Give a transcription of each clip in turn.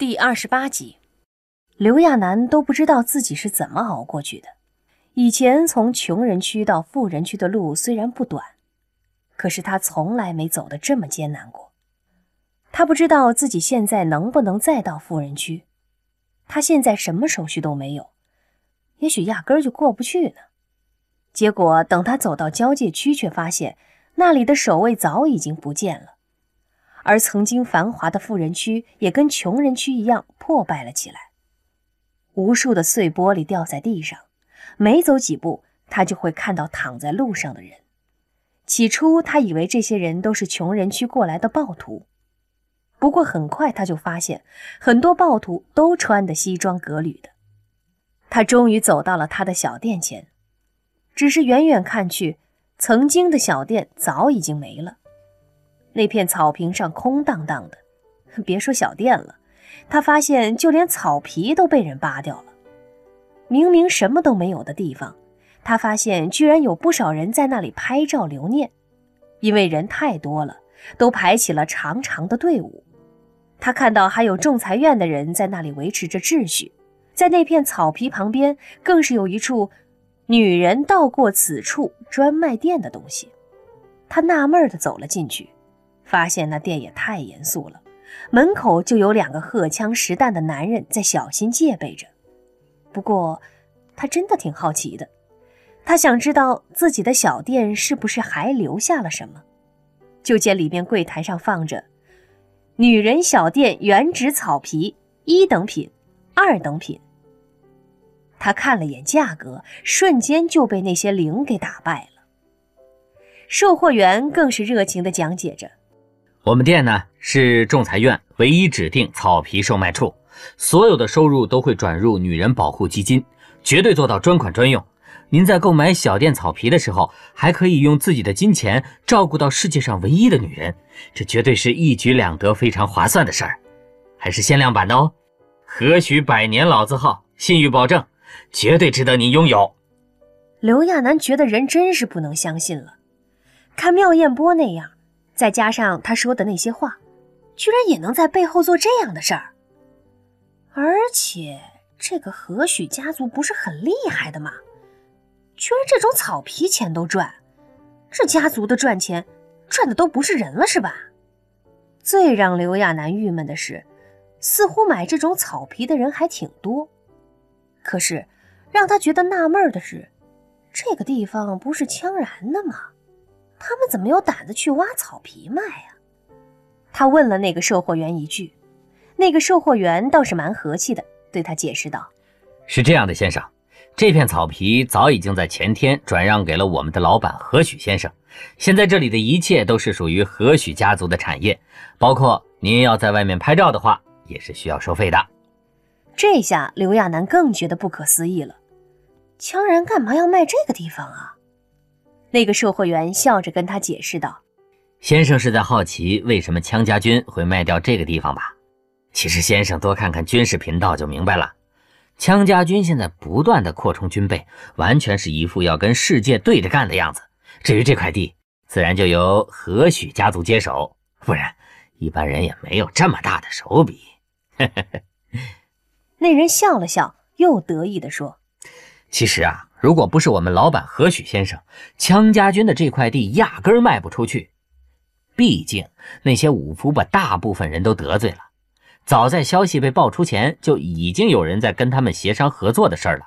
第二十八集，刘亚楠都不知道自己是怎么熬过去的。以前从穷人区到富人区的路虽然不短，可是他从来没走得这么艰难过。他不知道自己现在能不能再到富人区。他现在什么手续都没有，也许压根儿就过不去呢。结果等他走到交界区，却发现那里的守卫早已经不见了。而曾经繁华的富人区也跟穷人区一样破败了起来，无数的碎玻璃掉在地上，每走几步，他就会看到躺在路上的人。起初，他以为这些人都是穷人区过来的暴徒，不过很快他就发现，很多暴徒都穿的西装革履的。他终于走到了他的小店前，只是远远看去，曾经的小店早已经没了。那片草坪上空荡荡的，别说小店了，他发现就连草皮都被人扒掉了。明明什么都没有的地方，他发现居然有不少人在那里拍照留念，因为人太多了，都排起了长长的队伍。他看到还有仲裁院的人在那里维持着秩序，在那片草皮旁边，更是有一处“女人到过此处”专卖店的东西。他纳闷地走了进去。发现那店也太严肃了，门口就有两个荷枪实弹的男人在小心戒备着。不过，他真的挺好奇的，他想知道自己的小店是不是还留下了什么。就见里面柜台上放着“女人小店原植草皮一等品、二等品”。他看了眼价格，瞬间就被那些零给打败了。售货员更是热情地讲解着。我们店呢是仲裁院唯一指定草皮售卖处，所有的收入都会转入女人保护基金，绝对做到专款专用。您在购买小店草皮的时候，还可以用自己的金钱照顾到世界上唯一的女人，这绝对是一举两得，非常划算的事儿。还是限量版的哦，何许百年老字号，信誉保证，绝对值得您拥有。刘亚楠觉得人真是不能相信了，看妙艳波那样。再加上他说的那些话，居然也能在背后做这样的事儿。而且这个何许家族不是很厉害的吗？居然这种草皮钱都赚，这家族的赚钱赚的都不是人了是吧？最让刘亚楠郁闷的是，似乎买这种草皮的人还挺多。可是让他觉得纳闷的是，这个地方不是羌然的吗？他们怎么有胆子去挖草皮卖啊？他问了那个售货员一句，那个售货员倒是蛮和气的，对他解释道：“是这样的，先生，这片草皮早已经在前天转让给了我们的老板何许先生，现在这里的一切都是属于何许家族的产业，包括您要在外面拍照的话，也是需要收费的。”这下刘亚楠更觉得不可思议了，羌然干嘛要卖这个地方啊？那个售货员笑着跟他解释道：“先生是在好奇为什么羌家军会卖掉这个地方吧？其实先生多看看军事频道就明白了。羌家军现在不断的扩充军备，完全是一副要跟世界对着干的样子。至于这块地，自然就由何许家族接手，不然一般人也没有这么大的手笔。”那人笑了笑，又得意地说：“其实啊。”如果不是我们老板何许先生，羌家军的这块地压根儿卖不出去。毕竟那些武夫把大部分人都得罪了。早在消息被爆出前，就已经有人在跟他们协商合作的事儿了。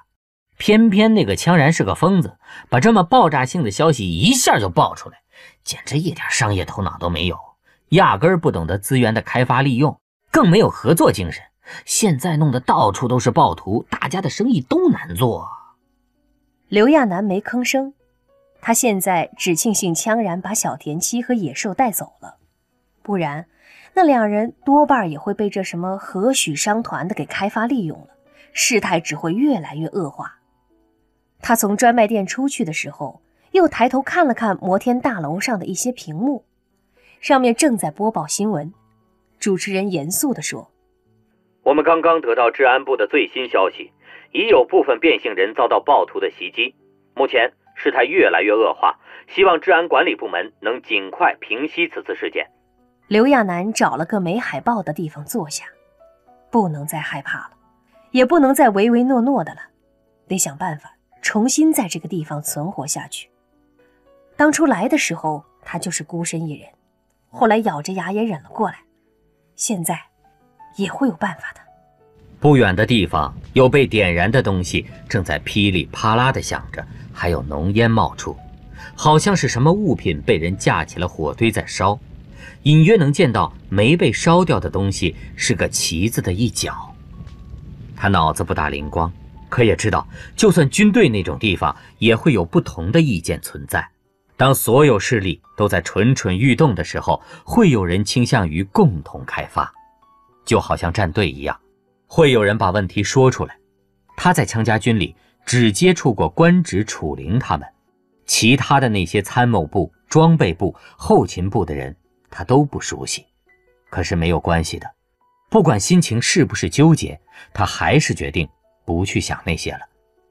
偏偏那个羌然是个疯子，把这么爆炸性的消息一下就爆出来，简直一点商业头脑都没有，压根儿不懂得资源的开发利用，更没有合作精神。现在弄得到处都是暴徒，大家的生意都难做。刘亚楠没吭声，他现在只庆幸羌然把小田七和野兽带走了，不然那两人多半也会被这什么何许商团的给开发利用了，事态只会越来越恶化。他从专卖店出去的时候，又抬头看了看摩天大楼上的一些屏幕，上面正在播报新闻。主持人严肃地说：“我们刚刚得到治安部的最新消息。”已有部分变性人遭到暴徒的袭击，目前事态越来越恶化，希望治安管理部门能尽快平息此次事件。刘亚楠找了个没海报的地方坐下，不能再害怕了，也不能再唯唯诺诺的了，得想办法重新在这个地方存活下去。当初来的时候，他就是孤身一人，后来咬着牙也忍了过来，现在也会有办法的。不远的地方，有被点燃的东西正在噼里啪啦的响着，还有浓烟冒出，好像是什么物品被人架起了火堆在烧。隐约能见到没被烧掉的东西是个旗子的一角。他脑子不大灵光，可也知道，就算军队那种地方，也会有不同的意见存在。当所有势力都在蠢蠢欲动的时候，会有人倾向于共同开发，就好像战队一样，会有人把问题说出来。他在羌家军里只接触过官职楚灵他们，其他的那些参谋部、装备部、后勤部的人。他都不熟悉，可是没有关系的，不管心情是不是纠结，他还是决定不去想那些了，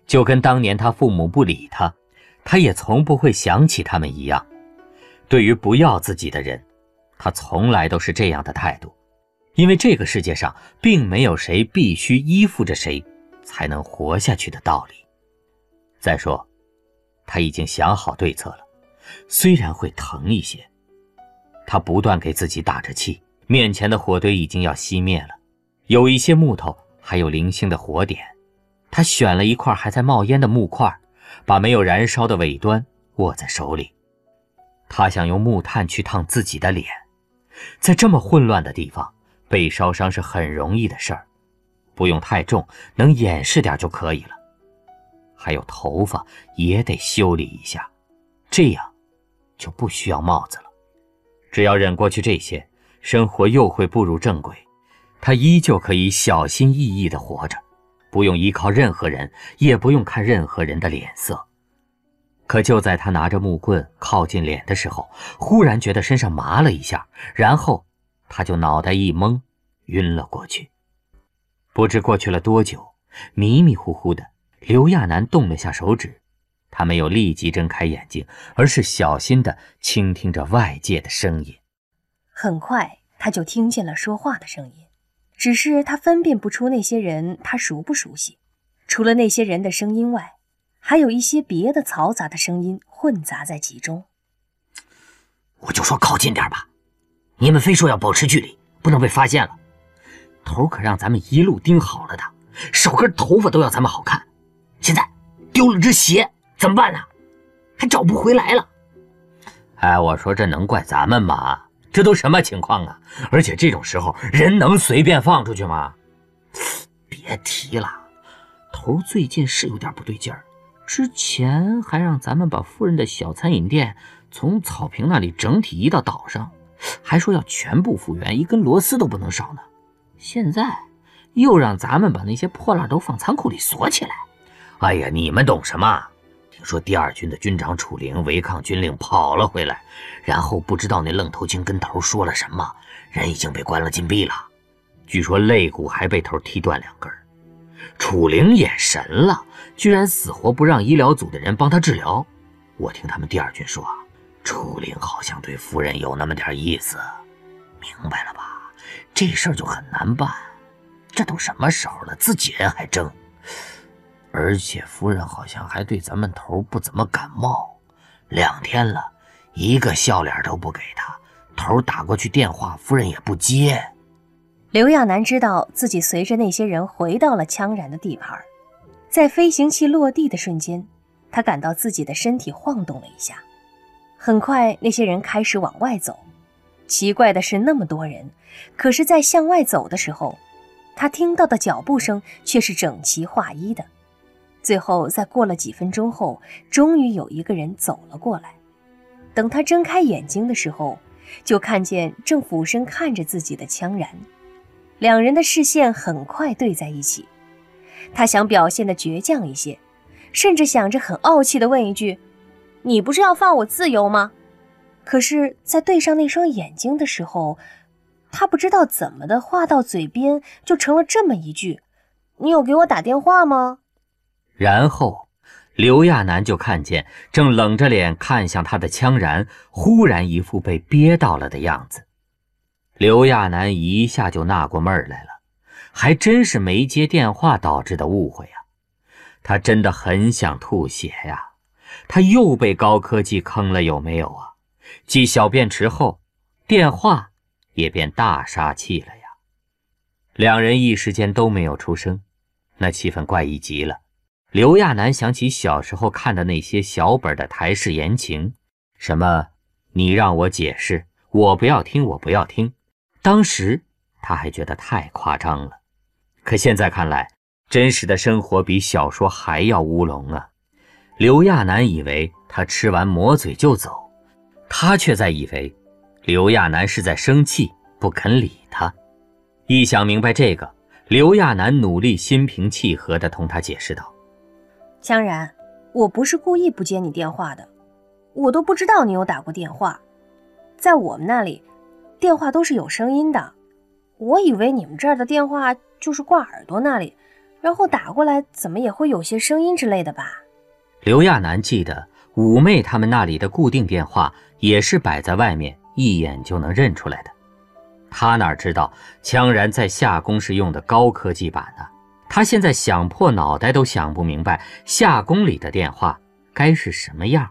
就跟当年他父母不理他，他也从不会想起他们一样。对于不要自己的人，他从来都是这样的态度，因为这个世界上并没有谁必须依附着谁才能活下去的道理。再说，他已经想好对策了，虽然会疼一些。他不断给自己打着气，面前的火堆已经要熄灭了，有一些木头还有零星的火点。他选了一块还在冒烟的木块，把没有燃烧的尾端握在手里。他想用木炭去烫自己的脸，在这么混乱的地方，被烧伤是很容易的事儿，不用太重，能掩饰点就可以了。还有头发也得修理一下，这样就不需要帽子了。只要忍过去这些，生活又会步入正轨，他依旧可以小心翼翼地活着，不用依靠任何人，也不用看任何人的脸色。可就在他拿着木棍靠近脸的时候，忽然觉得身上麻了一下，然后他就脑袋一懵，晕了过去。不知过去了多久，迷迷糊糊的，刘亚楠动了下手指。他没有立即睁开眼睛，而是小心地倾听着外界的声音。很快，他就听见了说话的声音，只是他分辨不出那些人他熟不熟悉。除了那些人的声音外，还有一些别的嘈杂的声音混杂在其中。我就说靠近点吧，你们非说要保持距离，不能被发现了。头可让咱们一路盯好了的，手根头发都要咱们好看。现在丢了只鞋。怎么办呢？还找不回来了。哎，我说这能怪咱们吗？这都什么情况啊？而且这种时候人能随便放出去吗？别提了，头最近是有点不对劲儿。之前还让咱们把夫人的小餐饮店从草坪那里整体移到岛上，还说要全部复原，一根螺丝都不能少呢。现在又让咱们把那些破烂都放仓库里锁起来。哎呀，你们懂什么？听说第二军的军长楚灵违抗军令跑了回来，然后不知道那愣头青跟头说了什么，人已经被关了禁闭了。据说肋骨还被头踢断两根。楚灵眼神了，居然死活不让医疗组的人帮他治疗。我听他们第二军说，楚灵好像对夫人有那么点意思。明白了吧？这事儿就很难办。这都什么时候了，自己人还争。而且夫人好像还对咱们头不怎么感冒，两天了，一个笑脸都不给他。头打过去电话，夫人也不接。刘亚楠知道自己随着那些人回到了羌然的地盘，在飞行器落地的瞬间，他感到自己的身体晃动了一下。很快，那些人开始往外走。奇怪的是，那么多人，可是，在向外走的时候，他听到的脚步声却是整齐划一的。最后，在过了几分钟后，终于有一个人走了过来。等他睁开眼睛的时候，就看见正俯身看着自己的羌然，两人的视线很快对在一起。他想表现的倔强一些，甚至想着很傲气的问一句：“你不是要放我自由吗？”可是，在对上那双眼睛的时候，他不知道怎么的，话到嘴边就成了这么一句：“你有给我打电话吗？”然后，刘亚楠就看见正冷着脸看向他的羌然，忽然一副被憋到了的样子。刘亚楠一下就纳过闷儿来了，还真是没接电话导致的误会呀！他真的很想吐血呀！他又被高科技坑了，有没有啊？继小便池后，电话也变大杀器了呀！两人一时间都没有出声，那气氛怪异极了。刘亚楠想起小时候看的那些小本的台式言情，什么“你让我解释，我不要听，我不要听”，当时他还觉得太夸张了。可现在看来，真实的生活比小说还要乌龙啊！刘亚楠以为他吃完抹嘴就走，他却在以为刘亚楠是在生气，不肯理他。一想明白这个，刘亚楠努力心平气和地同他解释道：“江然，我不是故意不接你电话的，我都不知道你有打过电话。在我们那里，电话都是有声音的。我以为你们这儿的电话就是挂耳朵那里，然后打过来，怎么也会有些声音之类的吧？”刘亚楠记得五妹他们那里的固定电话也是摆在外面，一眼就能认出来的。他哪知道羌然在夏宫是用的高科技版呢？他现在想破脑袋都想不明白夏宫里的电话该是什么样。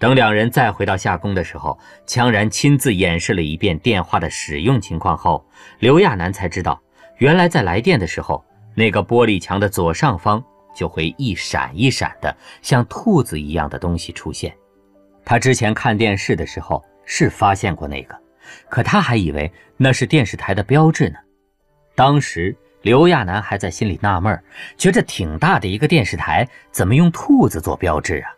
等两人再回到夏宫的时候，羌然亲自演示了一遍电话的使用情况后，刘亚楠才知道，原来在来电的时候，那个玻璃墙的左上方。就会一闪一闪的像兔子一样的东西出现。他之前看电视的时候是发现过那个，可他还以为那是电视台的标志呢。当时刘亚楠还在心里纳闷，觉着挺大的一个电视台，怎么用兔子做标志啊？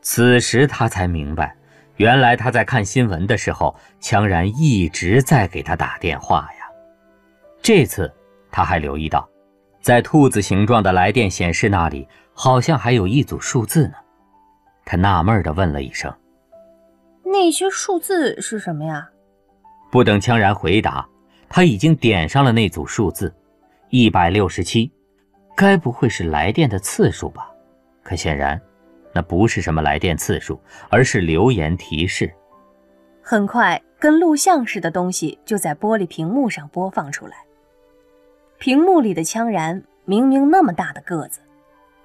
此时他才明白，原来他在看新闻的时候，强然一直在给他打电话呀。这次他还留意到。在兔子形状的来电显示那里，好像还有一组数字呢。他纳闷地问了一声：“那些数字是什么呀？”不等羌然回答，他已经点上了那组数字，一百六十七。该不会是来电的次数吧？可显然，那不是什么来电次数，而是留言提示。很快，跟录像似的东西就在玻璃屏幕上播放出来。屏幕里的羌然明明那么大的个子，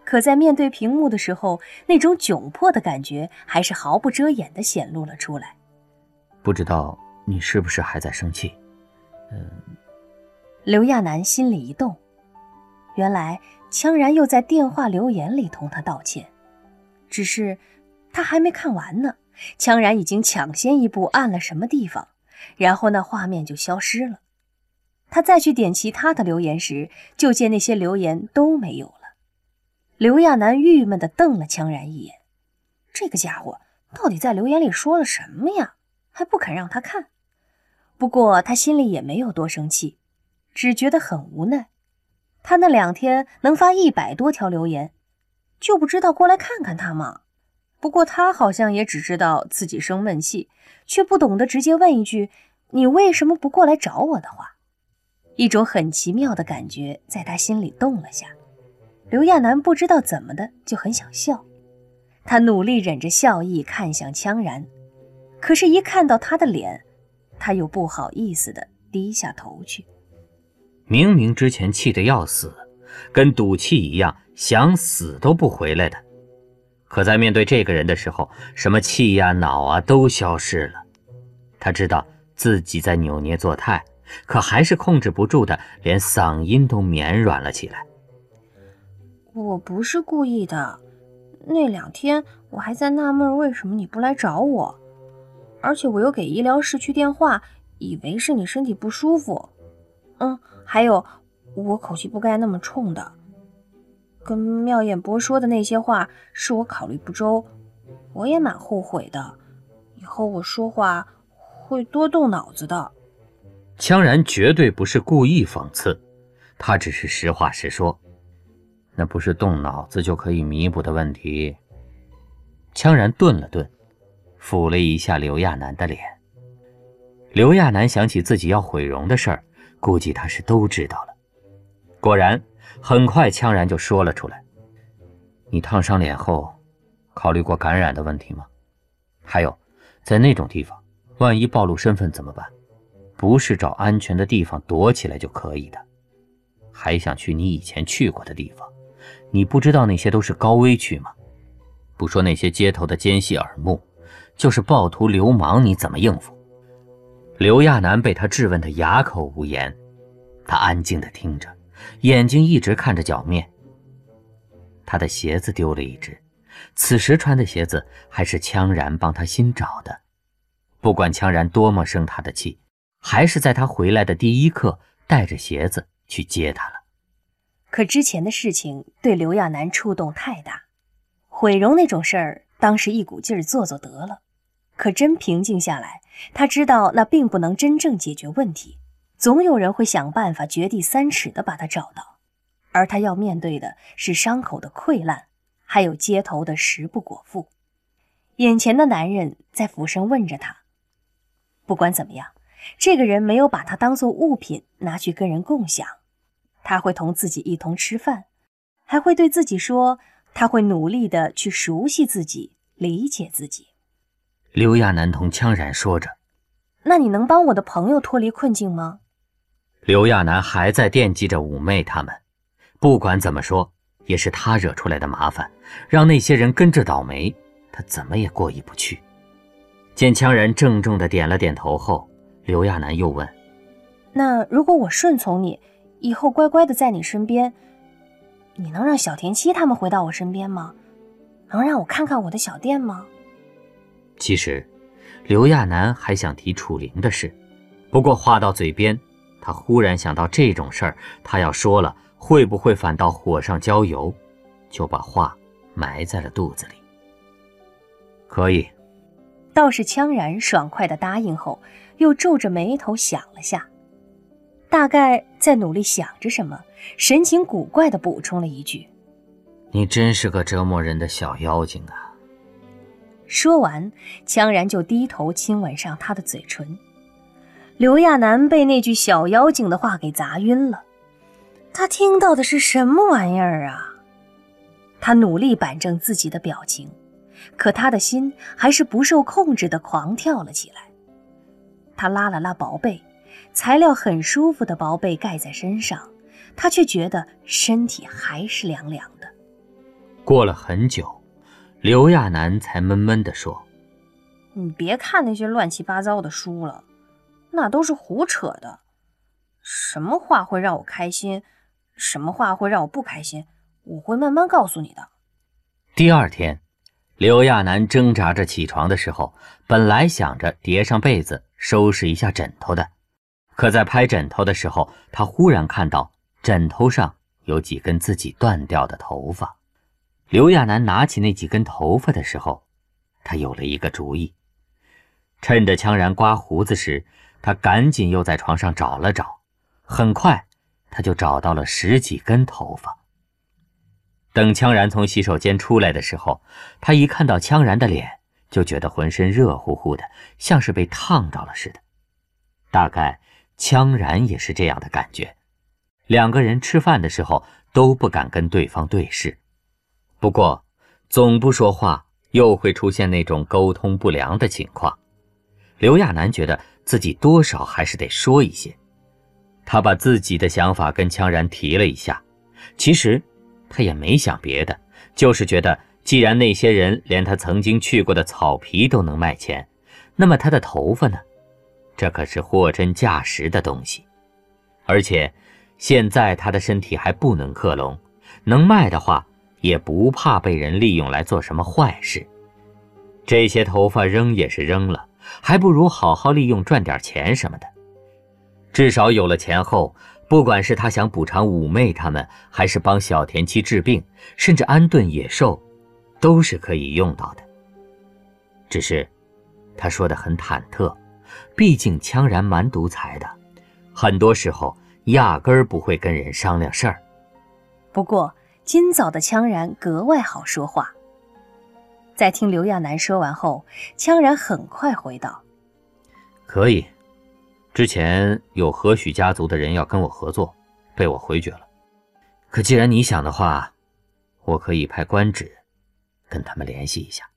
可在面对屏幕的时候，那种窘迫的感觉还是毫不遮掩地显露了出来。不知道你是不是还在生气？嗯。刘亚楠心里一动，原来羌然又在电话留言里同他道歉，只是他还没看完呢，羌然已经抢先一步按了什么地方，然后那画面就消失了。他再去点其他的留言时，就见那些留言都没有了。刘亚楠郁闷地瞪了羌然一眼，这个家伙到底在留言里说了什么呀？还不肯让他看。不过他心里也没有多生气，只觉得很无奈。他那两天能发一百多条留言，就不知道过来看看他吗？不过他好像也只知道自己生闷气，却不懂得直接问一句：“你为什么不过来找我的话？”一种很奇妙的感觉在他心里动了下，刘亚楠不知道怎么的就很想笑，他努力忍着笑意看向羌然，可是，一看到他的脸，他又不好意思的低下头去。明明之前气得要死，跟赌气一样，想死都不回来的，可在面对这个人的时候，什么气呀、恼啊都消失了。他知道自己在扭捏作态。可还是控制不住的，连嗓音都绵软了起来。我不是故意的，那两天我还在纳闷为什么你不来找我，而且我又给医疗室去电话，以为是你身体不舒服。嗯，还有我口气不该那么冲的，跟妙艳博说的那些话是我考虑不周，我也蛮后悔的，以后我说话会多动脑子的。羌然绝对不是故意讽刺，他只是实话实说。那不是动脑子就可以弥补的问题。羌然顿了顿，抚了一下刘亚楠的脸。刘亚楠想起自己要毁容的事儿，估计他是都知道了。果然，很快羌然就说了出来：“你烫伤脸后，考虑过感染的问题吗？还有，在那种地方，万一暴露身份怎么办？”不是找安全的地方躲起来就可以的。还想去你以前去过的地方。你不知道那些都是高危区吗？不说那些街头的奸细耳目，就是暴徒流氓，你怎么应付？刘亚楠被他质问得哑口无言，他安静地听着，眼睛一直看着脚面。他的鞋子丢了一只，此时穿的鞋子还是羌然帮他新找的。不管羌然多么生他的气，还是在他回来的第一刻带着鞋子去接他了。可之前的事情对刘亚楠触动太大。毁容那种事儿，当时一股劲儿做做得了，可真平静下来，他知道那并不能真正解决问题，总有人会想办法掘地三尺的把他找到，而他要面对的是伤口的溃烂，还有街头的食不果腹。眼前的男人在俯身问着他。不管怎么样，这个人没有把他当做物品拿去跟人共享，他会同自己一同吃饭，还会对自己说。他会努力的去熟悉自己，理解自己。刘亚男同羌然说着：“那你能帮我的朋友脱离困境吗？”刘亚男还在惦记着妩媚他们，不管怎么说，也是他惹出来的麻烦，让那些人跟着倒霉，他怎么也过意不去。见羌然郑重的点了点头后，刘亚楠又问：“那如果我顺从你，以后乖乖的在你身边？”你能让小田七他们回到我身边吗？能让我看看我的小店吗？其实，刘亚楠还想提楚灵的事，不过话到嘴边，他忽然想到这种事儿，他要说了，会不会反倒火上浇油？就把话埋在了肚子里。可以。倒是羌然爽快的答应后，又皱着眉头想了下。大概在努力想着什么，神情古怪的补充了一句：“你真是个折磨人的小妖精啊！”说完，羌然就低头亲吻上他的嘴唇。刘亚楠被那句“小妖精”的话给砸晕了，他听到的是什么玩意儿啊？他努力板正自己的表情，可他的心还是不受控制的狂跳了起来。他拉了拉薄被。材料很舒服的薄被盖在身上，他却觉得身体还是凉凉的。过了很久，刘亚楠才闷闷地说：“你别看那些乱七八糟的书了，那都是胡扯的。什么话会让我开心，什么话会让我不开心，我会慢慢告诉你的。”第二天，刘亚楠挣扎着起床的时候，本来想着叠上被子，收拾一下枕头的。可在拍枕头的时候，他忽然看到枕头上有几根自己断掉的头发。刘亚楠拿起那几根头发的时候，他有了一个主意。趁着羌然刮胡子时，他赶紧又在床上找了找，很快他就找到了十几根头发。等羌然从洗手间出来的时候，他一看到羌然的脸，就觉得浑身热乎乎的，像是被烫着了似的。大概。羌然也是这样的感觉，两个人吃饭的时候都不敢跟对方对视。不过，总不说话又会出现那种沟通不良的情况。刘亚楠觉得自己多少还是得说一些，他把自己的想法跟羌然提了一下。其实，他也没想别的，就是觉得既然那些人连他曾经去过的草皮都能卖钱，那么他的头发呢？这可是货真价实的东西，而且现在他的身体还不能克隆，能卖的话也不怕被人利用来做什么坏事。这些头发扔也是扔了，还不如好好利用赚点钱什么的。至少有了钱后，不管是他想补偿妩媚他们，还是帮小田七治病，甚至安顿野兽，都是可以用到的。只是，他说的很忐忑。毕竟羌然蛮独裁的，很多时候压根儿不会跟人商量事儿。不过今早的羌然格外好说话。在听刘亚楠说完后，羌然很快回道：“可以，之前有何许家族的人要跟我合作，被我回绝了。可既然你想的话，我可以派官职跟他们联系一下。”